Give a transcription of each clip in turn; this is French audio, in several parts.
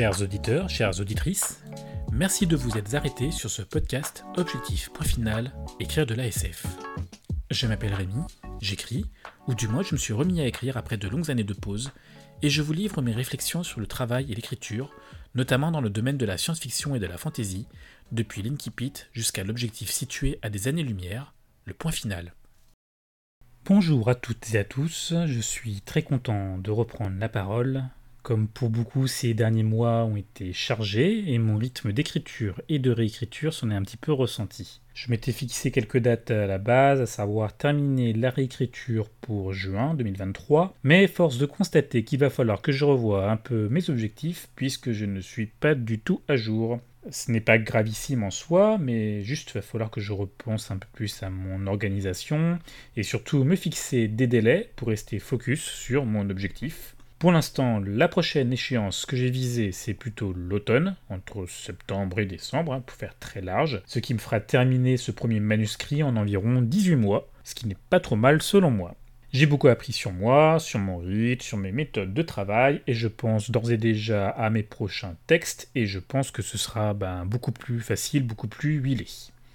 Chers auditeurs, chères auditrices, merci de vous être arrêtés sur ce podcast Objectif Point Final, écrire de l'ASF. Je m'appelle Rémi, j'écris, ou du moins je me suis remis à écrire après de longues années de pause, et je vous livre mes réflexions sur le travail et l'écriture, notamment dans le domaine de la science-fiction et de la fantasy, depuis l'Inkipit jusqu'à l'objectif situé à des années-lumière, le point final. Bonjour à toutes et à tous, je suis très content de reprendre la parole comme pour beaucoup, ces derniers mois ont été chargés et mon rythme d'écriture et de réécriture s'en est un petit peu ressenti. Je m'étais fixé quelques dates à la base, à savoir terminer la réécriture pour juin 2023, mais force de constater qu'il va falloir que je revoie un peu mes objectifs puisque je ne suis pas du tout à jour. Ce n'est pas gravissime en soi, mais juste va falloir que je repense un peu plus à mon organisation et surtout me fixer des délais pour rester focus sur mon objectif. Pour l'instant, la prochaine échéance que j'ai visée, c'est plutôt l'automne, entre septembre et décembre, hein, pour faire très large, ce qui me fera terminer ce premier manuscrit en environ 18 mois, ce qui n'est pas trop mal selon moi. J'ai beaucoup appris sur moi, sur mon rythme, sur mes méthodes de travail, et je pense d'ores et déjà à mes prochains textes, et je pense que ce sera ben, beaucoup plus facile, beaucoup plus huilé.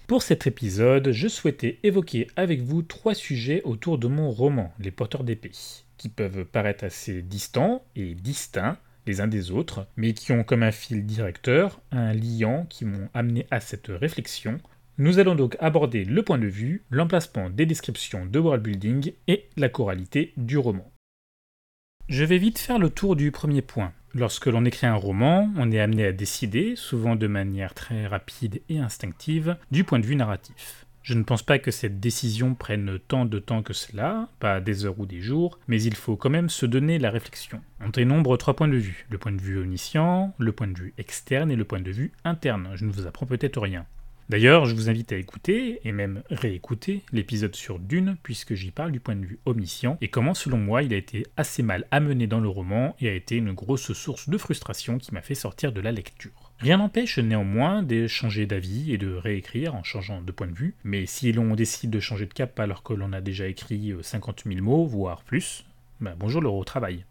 Pour cet épisode, je souhaitais évoquer avec vous trois sujets autour de mon roman, Les porteurs d'épée qui peuvent paraître assez distants et distincts les uns des autres, mais qui ont comme un fil directeur un liant qui m'ont amené à cette réflexion. Nous allons donc aborder le point de vue, l'emplacement des descriptions de world building et la choralité du roman. Je vais vite faire le tour du premier point. Lorsque l'on écrit un roman, on est amené à décider, souvent de manière très rapide et instinctive, du point de vue narratif. Je ne pense pas que cette décision prenne tant de temps que cela, pas des heures ou des jours, mais il faut quand même se donner la réflexion. On dénombre trois points de vue, le point de vue omniscient, le point de vue externe et le point de vue interne. Je ne vous apprends peut-être rien. D'ailleurs, je vous invite à écouter, et même réécouter, l'épisode sur Dune, puisque j'y parle du point de vue omniscient, et comment selon moi il a été assez mal amené dans le roman, et a été une grosse source de frustration qui m'a fait sortir de la lecture. Rien n'empêche néanmoins de changer d'avis et de réécrire en changeant de point de vue, mais si l'on décide de changer de cap alors que l'on a déjà écrit 50 euh, 000 mots, voire plus, ben bonjour le retravail.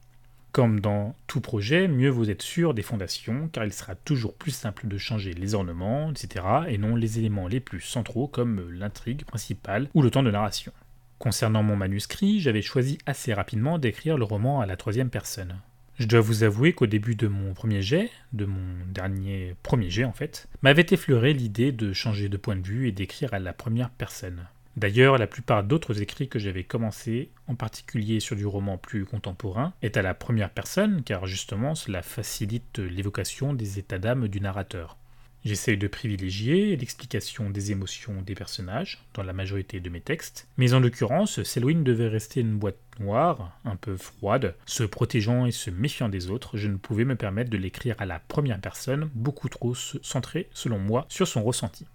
Comme dans tout projet, mieux vous êtes sûr des fondations, car il sera toujours plus simple de changer les ornements, etc., et non les éléments les plus centraux comme l'intrigue principale ou le temps de narration. Concernant mon manuscrit, j'avais choisi assez rapidement d'écrire le roman à la troisième personne. Je dois vous avouer qu'au début de mon premier jet, de mon dernier premier jet en fait, m'avait effleuré l'idée de changer de point de vue et d'écrire à la première personne. D'ailleurs, la plupart d'autres écrits que j'avais commencé, en particulier sur du roman plus contemporain, est à la première personne car justement cela facilite l'évocation des états d'âme du narrateur. J'essaye de privilégier l'explication des émotions des personnages dans la majorité de mes textes, mais en l'occurrence, Selwyn devait rester une boîte noire, un peu froide, se protégeant et se méfiant des autres, je ne pouvais me permettre de l'écrire à la première personne, beaucoup trop centré, selon moi, sur son ressenti.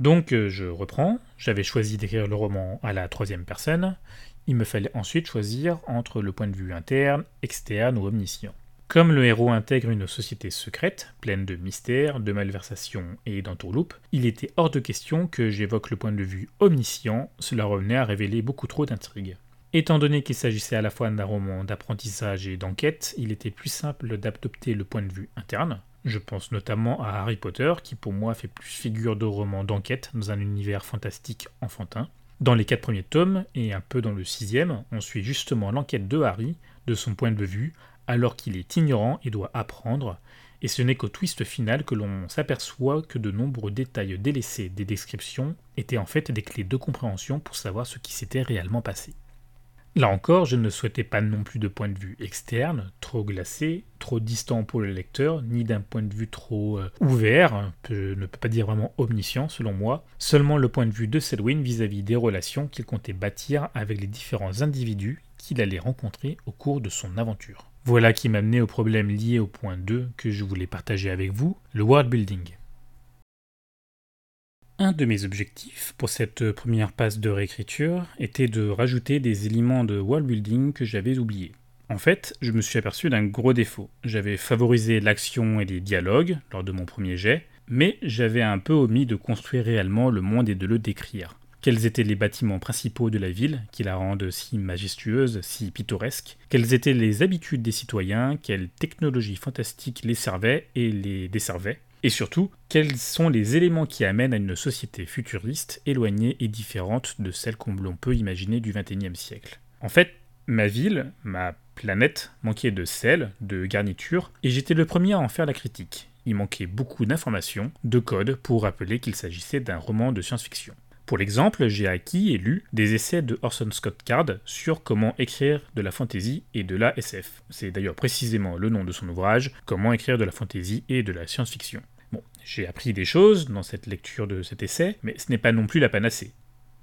Donc euh, je reprends, j'avais choisi d'écrire le roman à la troisième personne, il me fallait ensuite choisir entre le point de vue interne, externe ou omniscient. Comme le héros intègre une société secrète, pleine de mystères, de malversations et d'entourloupes, il était hors de question que j'évoque le point de vue omniscient, cela revenait à révéler beaucoup trop d'intrigues. Étant donné qu'il s'agissait à la fois d'un roman d'apprentissage et d'enquête, il était plus simple d'adopter le point de vue interne. Je pense notamment à Harry Potter, qui pour moi fait plus figure de roman d'enquête dans un univers fantastique enfantin. Dans les quatre premiers tomes, et un peu dans le sixième, on suit justement l'enquête de Harry, de son point de vue, alors qu'il est ignorant et doit apprendre, et ce n'est qu'au twist final que l'on s'aperçoit que de nombreux détails délaissés des descriptions étaient en fait des clés de compréhension pour savoir ce qui s'était réellement passé. Là encore, je ne souhaitais pas non plus de point de vue externe, trop glacé, trop distant pour le lecteur, ni d'un point de vue trop euh, ouvert, je ne peux pas dire vraiment omniscient selon moi, seulement le point de vue de Selwyn vis-à-vis des relations qu'il comptait bâtir avec les différents individus qu'il allait rencontrer au cours de son aventure. Voilà qui m'a amené au problème lié au point 2 que je voulais partager avec vous, le world building. Un de mes objectifs pour cette première passe de réécriture était de rajouter des éléments de world building que j'avais oubliés. En fait, je me suis aperçu d'un gros défaut. J'avais favorisé l'action et les dialogues lors de mon premier jet, mais j'avais un peu omis de construire réellement le monde et de le décrire quels étaient les bâtiments principaux de la ville qui la rendent si majestueuse, si pittoresque, quelles étaient les habitudes des citoyens, quelles technologies fantastiques les servaient et les desservaient, et surtout, quels sont les éléments qui amènent à une société futuriste, éloignée et différente de celle qu'on peut imaginer du XXIe siècle? En fait, ma ville, ma planète, manquait de sel, de garniture, et j'étais le premier à en faire la critique il manquait beaucoup d'informations, de codes pour rappeler qu'il s'agissait d'un roman de science-fiction. Pour l'exemple, j'ai acquis et lu des essais de Orson Scott Card sur comment écrire de la fantasy et de la SF. C'est d'ailleurs précisément le nom de son ouvrage, Comment écrire de la fantasy et de la science-fiction. Bon, j'ai appris des choses dans cette lecture de cet essai, mais ce n'est pas non plus la panacée.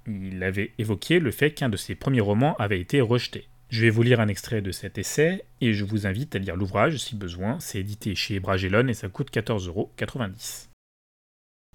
Il avait évoqué le fait qu'un de ses premiers romans avait été rejeté. Je vais vous lire un extrait de cet essai et je vous invite à lire l'ouvrage si besoin. C'est édité chez Bragellon et ça coûte 14,90€.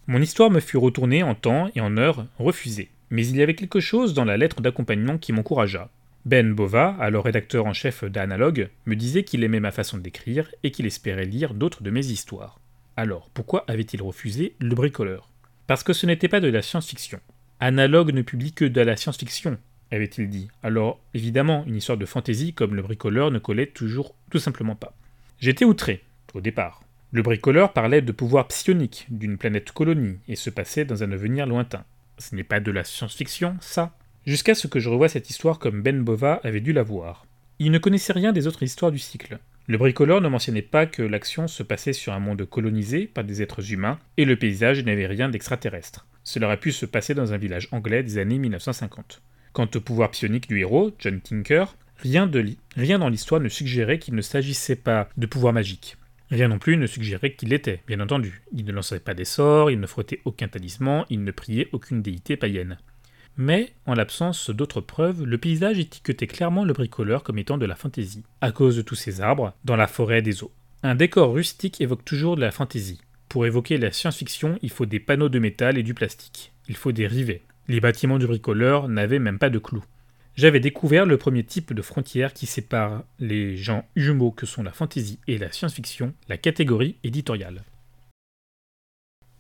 Mon histoire me fut retournée en temps et en heure refusée. Mais il y avait quelque chose dans la lettre d'accompagnement qui m'encouragea. Ben Bova, alors rédacteur en chef d'Analogue, me disait qu'il aimait ma façon d'écrire et qu'il espérait lire d'autres de mes histoires. Alors, pourquoi avait-il refusé Le Bricoleur? Parce que ce n'était pas de la science-fiction. Analogue ne publie que de la science-fiction, avait-il dit. Alors, évidemment, une histoire de fantaisie comme le bricoleur ne collait toujours tout simplement pas. J'étais outré, au départ. Le bricoleur parlait de pouvoir psionique d'une planète colonie et se passait dans un avenir lointain. Ce n'est pas de la science-fiction, ça Jusqu'à ce que je revoie cette histoire comme Ben Bova avait dû la voir. Il ne connaissait rien des autres histoires du cycle. Le bricoleur ne mentionnait pas que l'action se passait sur un monde colonisé par des êtres humains et le paysage n'avait rien d'extraterrestre. Cela aurait pu se passer dans un village anglais des années 1950. Quant au pouvoir psionique du héros, John Tinker, rien, rien dans l'histoire ne suggérait qu'il ne s'agissait pas de pouvoir magique. Rien non plus ne suggérait qu'il l'était, bien entendu. Il ne lançait pas des sorts, il ne frottait aucun talisman, il ne priait aucune déité païenne. Mais, en l'absence d'autres preuves, le paysage étiquetait clairement le bricoleur comme étant de la fantaisie, à cause de tous ces arbres, dans la forêt des eaux. Un décor rustique évoque toujours de la fantaisie. Pour évoquer la science-fiction, il faut des panneaux de métal et du plastique. Il faut des rivets. Les bâtiments du bricoleur n'avaient même pas de clous. J'avais découvert le premier type de frontière qui sépare les gens jumeaux que sont la fantasy et la science-fiction, la catégorie éditoriale.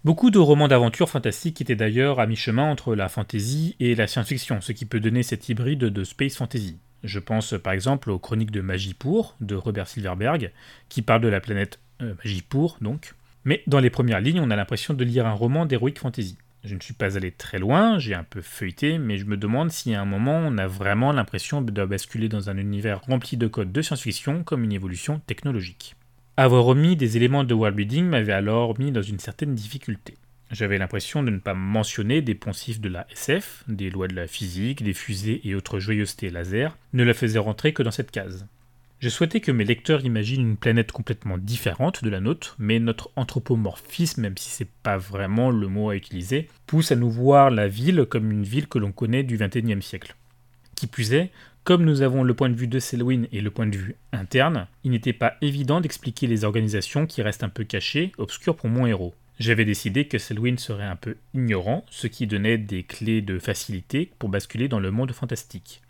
Beaucoup de romans d'aventure fantastique étaient d'ailleurs à mi-chemin entre la fantasy et la science-fiction, ce qui peut donner cet hybride de space fantasy. Je pense par exemple aux Chroniques de Magipour de Robert Silverberg, qui parle de la planète euh, Magipour donc. Mais dans les premières lignes, on a l'impression de lire un roman d'heroic fantasy. Je ne suis pas allé très loin, j'ai un peu feuilleté, mais je me demande si à un moment on a vraiment l'impression de basculer dans un univers rempli de codes de science-fiction comme une évolution technologique. Avoir omis des éléments de worldbuilding m'avait alors mis dans une certaine difficulté. J'avais l'impression de ne pas mentionner des poncifs de la SF, des lois de la physique, des fusées et autres joyeusetés laser, ne la faisaient rentrer que dans cette case. Je souhaitais que mes lecteurs imaginent une planète complètement différente de la nôtre, mais notre anthropomorphisme, même si c'est pas vraiment le mot à utiliser, pousse à nous voir la ville comme une ville que l'on connaît du XXIe siècle. Qui plus est, comme nous avons le point de vue de Selwyn et le point de vue interne, il n'était pas évident d'expliquer les organisations qui restent un peu cachées, obscures pour mon héros. J'avais décidé que Selwyn serait un peu ignorant, ce qui donnait des clés de facilité pour basculer dans le monde fantastique.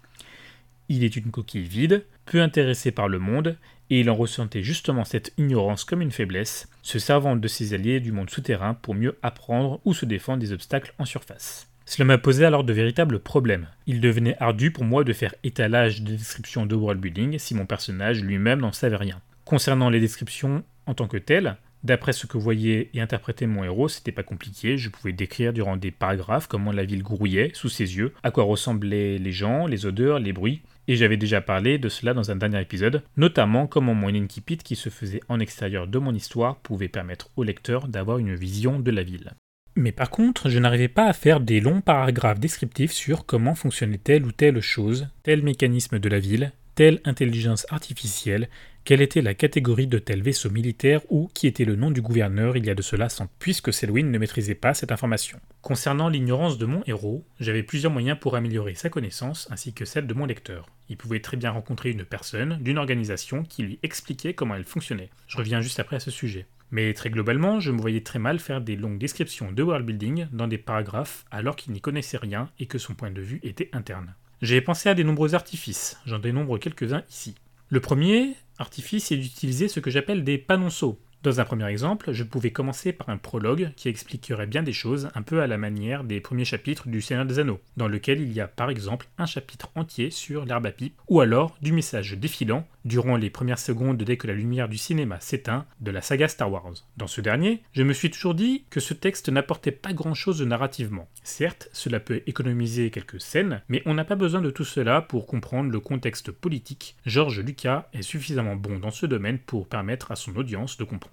Il est une coquille vide, peu intéressé par le monde, et il en ressentait justement cette ignorance comme une faiblesse, se servant de ses alliés du monde souterrain pour mieux apprendre ou se défendre des obstacles en surface. Cela m'a posé alors de véritables problèmes. Il devenait ardu pour moi de faire étalage des descriptions de worldbuilding si mon personnage lui-même n'en savait rien. Concernant les descriptions en tant que telles, D'après ce que voyait et interprétait mon héros, c'était pas compliqué, je pouvais décrire durant des paragraphes comment la ville grouillait sous ses yeux, à quoi ressemblaient les gens, les odeurs, les bruits, et j'avais déjà parlé de cela dans un dernier épisode, notamment comment mon incipit qui se faisait en extérieur de mon histoire pouvait permettre au lecteur d'avoir une vision de la ville. Mais par contre, je n'arrivais pas à faire des longs paragraphes descriptifs sur comment fonctionnait telle ou telle chose, tel mécanisme de la ville, telle intelligence artificielle, quelle était la catégorie de tel vaisseau militaire ou qui était le nom du gouverneur il y a de cela sans puisque Selwyn ne maîtrisait pas cette information. Concernant l'ignorance de mon héros, j'avais plusieurs moyens pour améliorer sa connaissance ainsi que celle de mon lecteur. Il pouvait très bien rencontrer une personne d'une organisation qui lui expliquait comment elle fonctionnait. Je reviens juste après à ce sujet. Mais très globalement, je me voyais très mal faire des longues descriptions de worldbuilding dans des paragraphes alors qu'il n'y connaissait rien et que son point de vue était interne. J'ai pensé à des nombreux artifices, j'en dénombre quelques-uns ici. Le premier artifice est d'utiliser ce que j'appelle des panonceaux. Dans un premier exemple, je pouvais commencer par un prologue qui expliquerait bien des choses un peu à la manière des premiers chapitres du Seigneur des Anneaux, dans lequel il y a par exemple un chapitre entier sur l'herbe à pipe, ou alors du message défilant, durant les premières secondes dès que la lumière du cinéma s'éteint, de la saga Star Wars. Dans ce dernier, je me suis toujours dit que ce texte n'apportait pas grand-chose narrativement. Certes, cela peut économiser quelques scènes, mais on n'a pas besoin de tout cela pour comprendre le contexte politique. George Lucas est suffisamment bon dans ce domaine pour permettre à son audience de comprendre.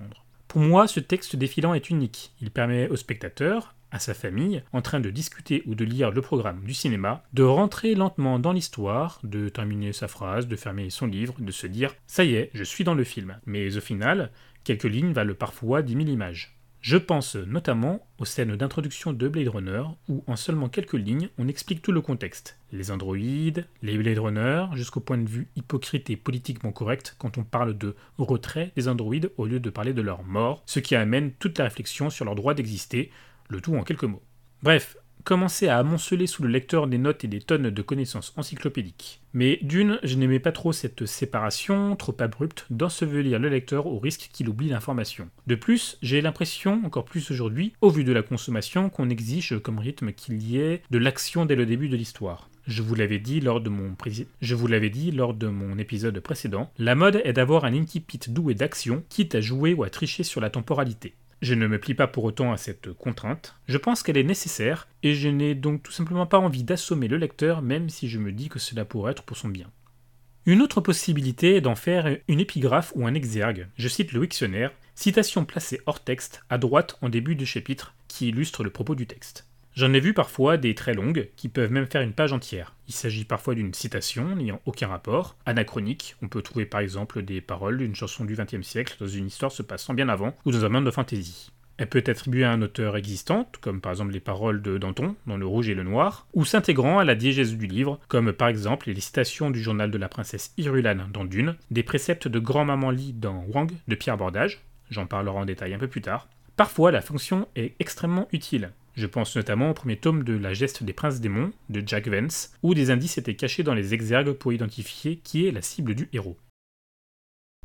Pour moi, ce texte défilant est unique. Il permet au spectateur, à sa famille, en train de discuter ou de lire le programme du cinéma, de rentrer lentement dans l'histoire, de terminer sa phrase, de fermer son livre, de se dire ⁇ ça y est, je suis dans le film ⁇ Mais au final, quelques lignes valent parfois 10 000 images. Je pense notamment aux scènes d'introduction de Blade Runner où en seulement quelques lignes on explique tout le contexte. Les androïdes, les Blade Runner, jusqu'au point de vue hypocrite et politiquement correct quand on parle de retrait des androïdes au lieu de parler de leur mort, ce qui amène toute la réflexion sur leur droit d'exister, le tout en quelques mots. Bref, commencer à amonceler sous le lecteur des notes et des tonnes de connaissances encyclopédiques. Mais d'une, je n'aimais pas trop cette séparation, trop abrupte, d'ensevelir le lecteur au risque qu'il oublie l'information. De plus, j'ai l'impression, encore plus aujourd'hui, au vu de la consommation, qu'on exige comme rythme qu'il y ait de l'action dès le début de l'histoire. Je vous l'avais dit lors de mon épisode précédent, la mode est d'avoir un incipit doux et d'action, quitte à jouer ou à tricher sur la temporalité. Je ne me plie pas pour autant à cette contrainte, je pense qu'elle est nécessaire, et je n'ai donc tout simplement pas envie d'assommer le lecteur même si je me dis que cela pourrait être pour son bien. Une autre possibilité est d'en faire une épigraphe ou un exergue. Je cite le dictionnaire, citation placée hors texte, à droite en début du chapitre, qui illustre le propos du texte. J'en ai vu parfois des très longues, qui peuvent même faire une page entière. Il s'agit parfois d'une citation n'ayant aucun rapport, anachronique, on peut trouver par exemple des paroles d'une chanson du XXe siècle dans une histoire se passant bien avant, ou dans un monde de fantaisie. Elle peut être attribuée à un auteur existant, comme par exemple les paroles de Danton dans Le Rouge et le Noir, ou s'intégrant à la diégèse du livre, comme par exemple les citations du journal de la princesse Irulan dans Dune, des préceptes de Grand-Maman Lee dans Wang de Pierre Bordage, j'en parlerai en détail un peu plus tard. Parfois, la fonction est extrêmement utile. Je pense notamment au premier tome de La geste des princes démons de Jack Vance, où des indices étaient cachés dans les exergues pour identifier qui est la cible du héros.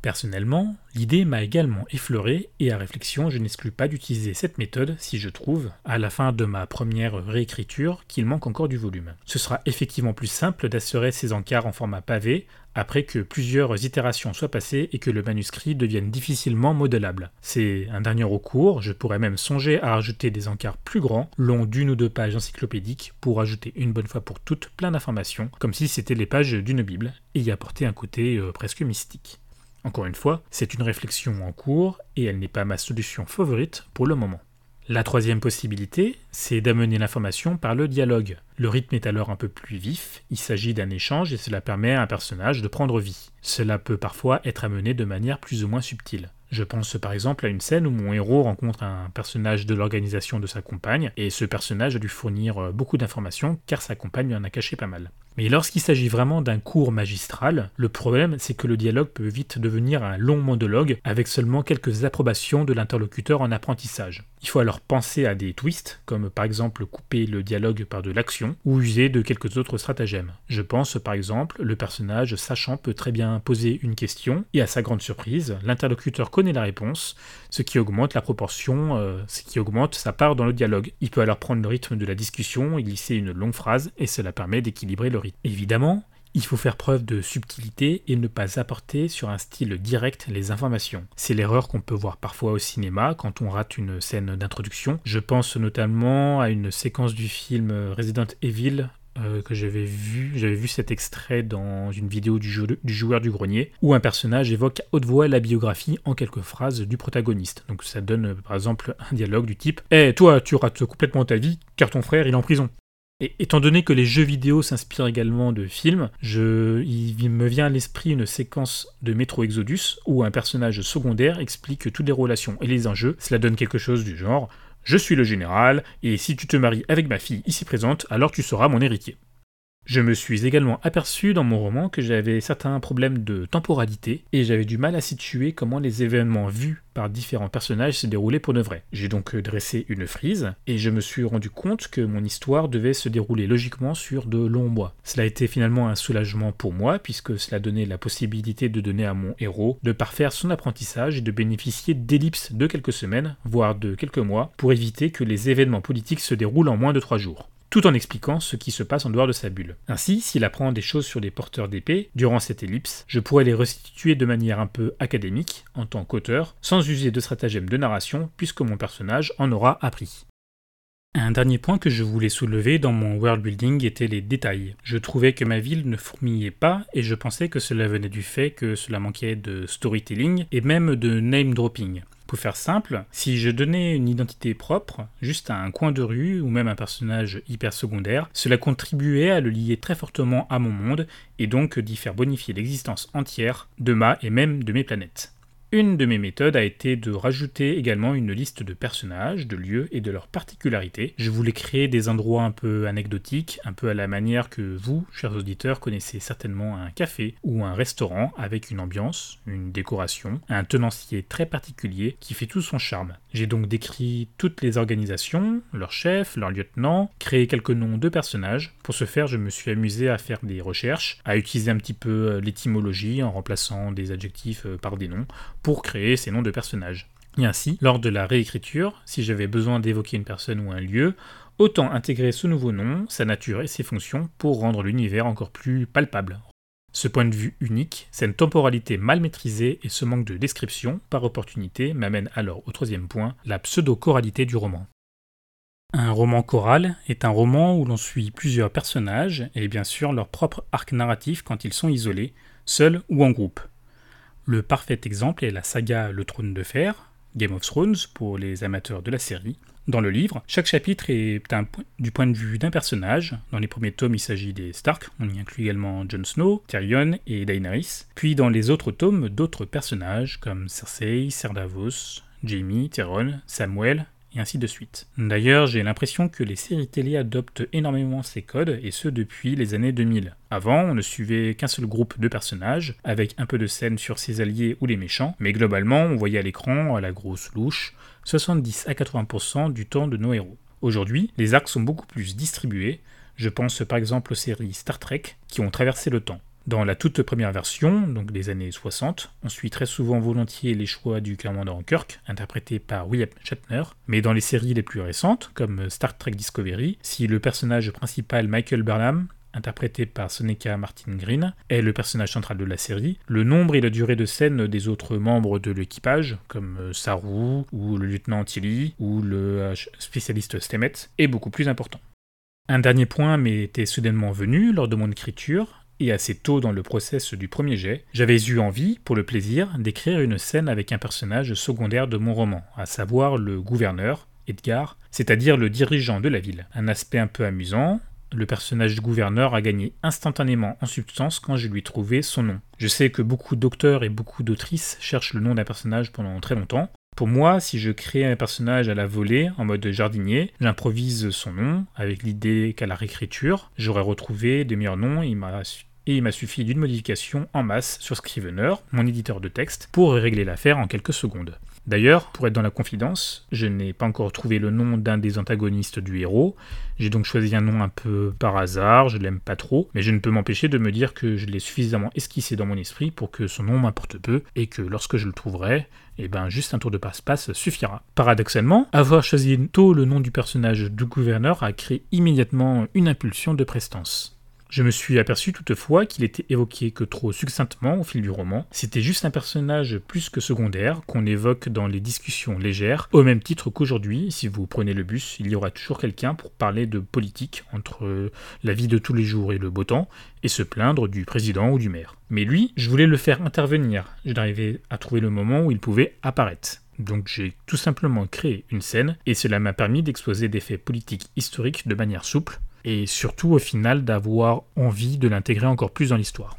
Personnellement, l'idée m'a également effleuré et à réflexion, je n'exclus pas d'utiliser cette méthode si je trouve, à la fin de ma première réécriture, qu'il manque encore du volume. Ce sera effectivement plus simple d'assurer ces encarts en format pavé après que plusieurs itérations soient passées et que le manuscrit devienne difficilement modelable. C'est un dernier recours, je pourrais même songer à ajouter des encarts plus grands, longs d'une ou deux pages encyclopédiques, pour ajouter une bonne fois pour toutes plein d'informations, comme si c'était les pages d'une Bible, et y apporter un côté euh, presque mystique. Encore une fois, c'est une réflexion en cours et elle n'est pas ma solution favorite pour le moment. La troisième possibilité, c'est d'amener l'information par le dialogue. Le rythme est alors un peu plus vif, il s'agit d'un échange et cela permet à un personnage de prendre vie. Cela peut parfois être amené de manière plus ou moins subtile. Je pense par exemple à une scène où mon héros rencontre un personnage de l'organisation de sa compagne, et ce personnage va lui fournir euh, beaucoup d'informations car sa compagne lui en a caché pas mal. Mais lorsqu'il s'agit vraiment d'un cours magistral, le problème c'est que le dialogue peut vite devenir un long monologue avec seulement quelques approbations de l'interlocuteur en apprentissage. Il faut alors penser à des twists, comme par exemple couper le dialogue par de l'action, ou user de quelques autres stratagèmes. Je pense par exemple, le personnage sachant peut très bien poser une question, et à sa grande surprise, l'interlocuteur connaît la réponse, ce qui augmente la proportion, euh, ce qui augmente sa part dans le dialogue. Il peut alors prendre le rythme de la discussion glisser une longue phrase, et cela permet d'équilibrer le Évidemment, il faut faire preuve de subtilité et ne pas apporter sur un style direct les informations. C'est l'erreur qu'on peut voir parfois au cinéma quand on rate une scène d'introduction. Je pense notamment à une séquence du film Resident Evil euh, que j'avais vu. J'avais vu cet extrait dans une vidéo du, joueur du grenier où un personnage évoque à haute voix la biographie en quelques phrases du protagoniste. Donc ça donne par exemple un dialogue du type Eh toi tu rates complètement ta vie car ton frère il est en prison. Et étant donné que les jeux vidéo s'inspirent également de films, je, il me vient à l'esprit une séquence de Metro Exodus où un personnage secondaire explique toutes les relations et les enjeux. Cela donne quelque chose du genre Je suis le général, et si tu te maries avec ma fille ici présente, alors tu seras mon héritier. Je me suis également aperçu dans mon roman que j'avais certains problèmes de temporalité et j'avais du mal à situer comment les événements vus par différents personnages se déroulaient pour de vrai. J'ai donc dressé une frise et je me suis rendu compte que mon histoire devait se dérouler logiquement sur de longs mois. Cela a été finalement un soulagement pour moi puisque cela donnait la possibilité de donner à mon héros de parfaire son apprentissage et de bénéficier d'ellipses de quelques semaines, voire de quelques mois, pour éviter que les événements politiques se déroulent en moins de trois jours tout en expliquant ce qui se passe en dehors de sa bulle. Ainsi, s'il apprend des choses sur des porteurs d'épée durant cette ellipse, je pourrais les restituer de manière un peu académique, en tant qu'auteur, sans user de stratagème de narration, puisque mon personnage en aura appris. Un dernier point que je voulais soulever dans mon world building était les détails. Je trouvais que ma ville ne fourmillait pas et je pensais que cela venait du fait que cela manquait de storytelling et même de name dropping. Pour faire simple, si je donnais une identité propre, juste à un coin de rue ou même un personnage hyper secondaire, cela contribuait à le lier très fortement à mon monde et donc d'y faire bonifier l'existence entière de ma et même de mes planètes. Une de mes méthodes a été de rajouter également une liste de personnages, de lieux et de leurs particularités. Je voulais créer des endroits un peu anecdotiques, un peu à la manière que vous, chers auditeurs, connaissez certainement un café ou un restaurant avec une ambiance, une décoration, un tenancier très particulier qui fait tout son charme. J'ai donc décrit toutes les organisations, leurs chefs, leurs lieutenants, créé quelques noms de personnages. Pour ce faire, je me suis amusé à faire des recherches, à utiliser un petit peu euh, l'étymologie en remplaçant des adjectifs euh, par des noms pour créer ces noms de personnages. Et ainsi, lors de la réécriture, si j'avais besoin d'évoquer une personne ou un lieu, autant intégrer ce nouveau nom, sa nature et ses fonctions pour rendre l'univers encore plus palpable. Ce point de vue unique, cette temporalité mal maîtrisée et ce manque de description par opportunité m'amène alors au troisième point, la pseudo-choralité du roman. Un roman choral est un roman où l'on suit plusieurs personnages et bien sûr leur propre arc narratif quand ils sont isolés, seuls ou en groupe. Le parfait exemple est la saga Le Trône de Fer, Game of Thrones pour les amateurs de la série. Dans le livre, chaque chapitre est du point de vue d'un personnage. Dans les premiers tomes, il s'agit des Stark, on y inclut également Jon Snow, Tyrion et Daenerys. Puis dans les autres tomes, d'autres personnages comme Cersei, Ser Davos, Jaime, Tyrion, Samuel, et ainsi de suite. D'ailleurs, j'ai l'impression que les séries télé adoptent énormément ces codes, et ce depuis les années 2000. Avant, on ne suivait qu'un seul groupe de personnages, avec un peu de scène sur ses alliés ou les méchants, mais globalement, on voyait à l'écran, à la grosse louche, 70 à 80% du temps de nos héros. Aujourd'hui, les arcs sont beaucoup plus distribués, je pense par exemple aux séries Star Trek qui ont traversé le temps. Dans la toute première version, donc des années 60, on suit très souvent volontiers les choix du commandant Kirk, interprété par William Shatner, mais dans les séries les plus récentes, comme Star Trek Discovery, si le personnage principal Michael Burnham, interprété par Soneca Martin Green, est le personnage central de la série, le nombre et la durée de scène des autres membres de l'équipage, comme Saru, ou le lieutenant Tilly, ou le euh, spécialiste Stemmet, est beaucoup plus important. Un dernier point m'était soudainement venu lors de mon écriture, et assez tôt dans le process du premier jet, j'avais eu envie, pour le plaisir, d'écrire une scène avec un personnage secondaire de mon roman, à savoir le gouverneur, Edgar, c'est-à-dire le dirigeant de la ville. Un aspect un peu amusant, le personnage du gouverneur a gagné instantanément en substance quand je lui ai trouvé son nom. Je sais que beaucoup d'auteurs et beaucoup d'autrices cherchent le nom d'un personnage pendant très longtemps. Pour moi, si je crée un personnage à la volée, en mode jardinier, j'improvise son nom, avec l'idée qu'à la réécriture, j'aurais retrouvé des meilleurs noms, il m'a et il m'a suffi d'une modification en masse sur Scrivener, mon éditeur de texte, pour régler l'affaire en quelques secondes. D'ailleurs, pour être dans la confidence, je n'ai pas encore trouvé le nom d'un des antagonistes du héros, j'ai donc choisi un nom un peu par hasard, je l'aime pas trop, mais je ne peux m'empêcher de me dire que je l'ai suffisamment esquissé dans mon esprit pour que son nom m'importe peu, et que lorsque je le trouverai, eh ben juste un tour de passe-passe suffira. Paradoxalement, avoir choisi tôt le nom du personnage du gouverneur a créé immédiatement une impulsion de prestance. Je me suis aperçu toutefois qu'il était évoqué que trop succinctement au fil du roman. C'était juste un personnage plus que secondaire qu'on évoque dans les discussions légères, au même titre qu'aujourd'hui, si vous prenez le bus, il y aura toujours quelqu'un pour parler de politique entre la vie de tous les jours et le beau temps, et se plaindre du président ou du maire. Mais lui, je voulais le faire intervenir. Je n'arrivais à trouver le moment où il pouvait apparaître. Donc j'ai tout simplement créé une scène, et cela m'a permis d'exposer des faits politiques historiques de manière souple, et surtout au final d'avoir envie de l'intégrer encore plus dans l'histoire.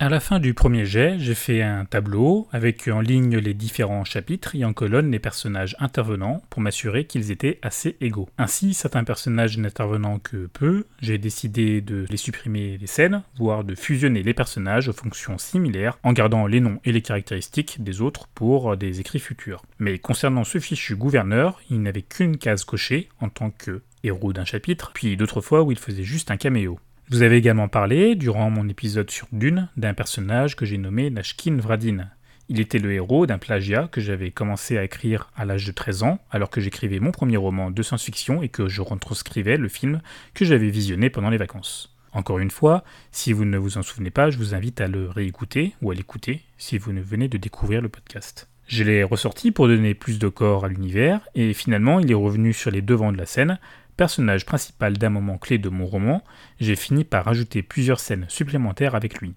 À la fin du premier jet, j'ai fait un tableau avec en ligne les différents chapitres et en colonne les personnages intervenants pour m'assurer qu'ils étaient assez égaux. Ainsi, certains personnages n'intervenant que peu, j'ai décidé de les supprimer les scènes, voire de fusionner les personnages aux fonctions similaires en gardant les noms et les caractéristiques des autres pour des écrits futurs. Mais concernant ce fichu gouverneur, il n'avait qu'une case cochée en tant que héros d'un chapitre, puis d'autres fois où il faisait juste un caméo. Vous avez également parlé, durant mon épisode sur Dune, d'un personnage que j'ai nommé Nashkin Vradin. Il était le héros d'un plagiat que j'avais commencé à écrire à l'âge de 13 ans, alors que j'écrivais mon premier roman de science-fiction et que je retranscrivais le film que j'avais visionné pendant les vacances. Encore une fois, si vous ne vous en souvenez pas, je vous invite à le réécouter ou à l'écouter si vous ne venez de découvrir le podcast. Je l'ai ressorti pour donner plus de corps à l'univers, et finalement il est revenu sur les devants de la scène personnage principal d'un moment clé de mon roman, j'ai fini par ajouter plusieurs scènes supplémentaires avec lui.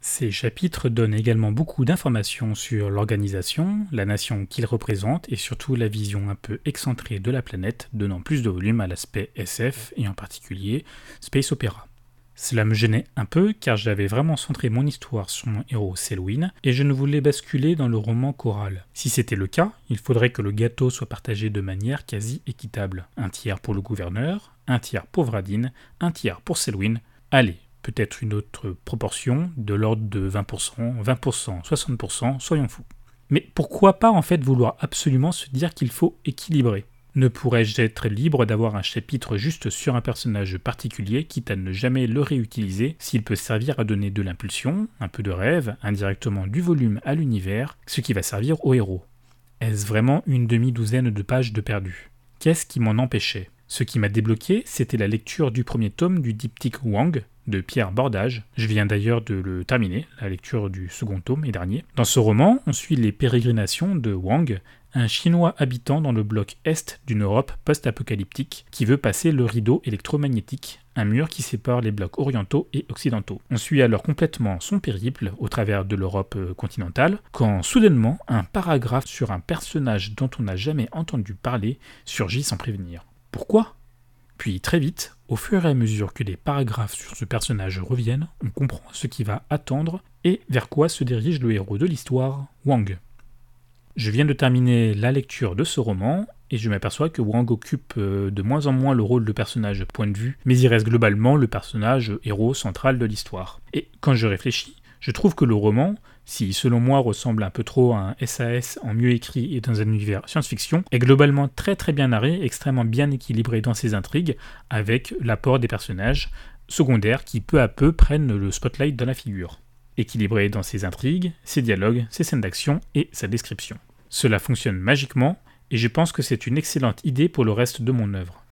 Ces chapitres donnent également beaucoup d'informations sur l'organisation, la nation qu'il représente et surtout la vision un peu excentrée de la planète, donnant plus de volume à l'aspect SF et en particulier Space Opera. Cela me gênait un peu car j'avais vraiment centré mon histoire sur mon héros Selwyn et je ne voulais basculer dans le roman choral. Si c'était le cas, il faudrait que le gâteau soit partagé de manière quasi équitable. Un tiers pour le gouverneur, un tiers pour Vradin, un tiers pour Selwyn. Allez, peut-être une autre proportion de l'ordre de 20%, 20%, 60%, soyons fous. Mais pourquoi pas en fait vouloir absolument se dire qu'il faut équilibrer? Ne pourrais-je être libre d'avoir un chapitre juste sur un personnage particulier, quitte à ne jamais le réutiliser, s'il peut servir à donner de l'impulsion, un peu de rêve, indirectement du volume à l'univers, ce qui va servir au héros? Est-ce vraiment une demi-douzaine de pages de perdu? Qu'est-ce qui m'en empêchait? Ce qui m'a débloqué, c'était la lecture du premier tome du diptyque Wang, de Pierre Bordage. Je viens d'ailleurs de le terminer, la lecture du second tome et dernier. Dans ce roman, on suit les pérégrinations de Wang, un Chinois habitant dans le bloc Est d'une Europe post-apocalyptique qui veut passer le rideau électromagnétique, un mur qui sépare les blocs orientaux et occidentaux. On suit alors complètement son périple au travers de l'Europe euh, continentale, quand soudainement un paragraphe sur un personnage dont on n'a jamais entendu parler surgit sans prévenir. Pourquoi? Puis très vite, au fur et à mesure que les paragraphes sur ce personnage reviennent, on comprend ce qui va attendre et vers quoi se dirige le héros de l'histoire, Wang. Je viens de terminer la lecture de ce roman et je m'aperçois que Wang occupe euh, de moins en moins le rôle de personnage point de vue, mais il reste globalement le personnage héros central de l'histoire. Et quand je réfléchis, je trouve que le roman, si selon moi ressemble un peu trop à un SAS en mieux écrit et dans un univers science-fiction, est globalement très très bien narré, extrêmement bien équilibré dans ses intrigues, avec l'apport des personnages secondaires qui peu à peu prennent le spotlight dans la figure équilibré dans ses intrigues, ses dialogues, ses scènes d'action et sa description. Cela fonctionne magiquement, et je pense que c'est une excellente idée pour le reste de mon œuvre.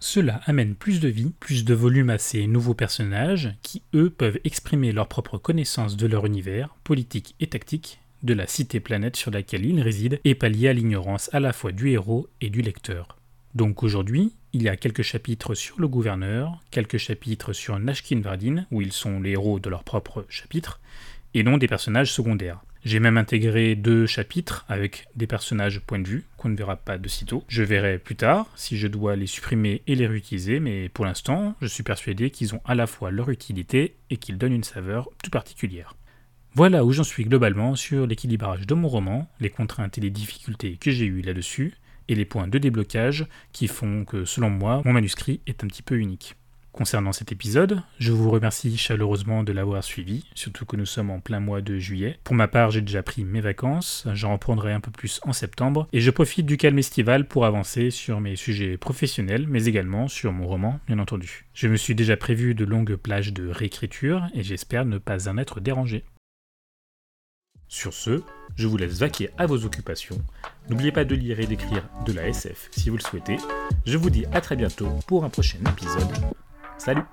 Cela amène plus de vie, plus de volume à ces nouveaux personnages qui, eux, peuvent exprimer leur propre connaissance de leur univers, politique et tactique, de la cité-planète sur laquelle ils résident, et pallier à l'ignorance à la fois du héros et du lecteur. Donc aujourd'hui, il y a quelques chapitres sur le gouverneur, quelques chapitres sur Nashkin Vardin, où ils sont les héros de leur propre chapitre, et non des personnages secondaires. J'ai même intégré deux chapitres avec des personnages point de vue qu'on ne verra pas de sitôt. Je verrai plus tard si je dois les supprimer et les réutiliser, mais pour l'instant, je suis persuadé qu'ils ont à la fois leur utilité et qu'ils donnent une saveur tout particulière. Voilà où j'en suis globalement sur l'équilibrage de mon roman, les contraintes et les difficultés que j'ai eues là-dessus, et les points de déblocage qui font que, selon moi, mon manuscrit est un petit peu unique. Concernant cet épisode, je vous remercie chaleureusement de l'avoir suivi, surtout que nous sommes en plein mois de juillet. Pour ma part, j'ai déjà pris mes vacances, j'en reprendrai un peu plus en septembre, et je profite du calme estival pour avancer sur mes sujets professionnels, mais également sur mon roman, bien entendu. Je me suis déjà prévu de longues plages de réécriture, et j'espère ne pas en être dérangé. Sur ce, je vous laisse vaquer à vos occupations. N'oubliez pas de lire et d'écrire de la SF si vous le souhaitez. Je vous dis à très bientôt pour un prochain épisode. Salut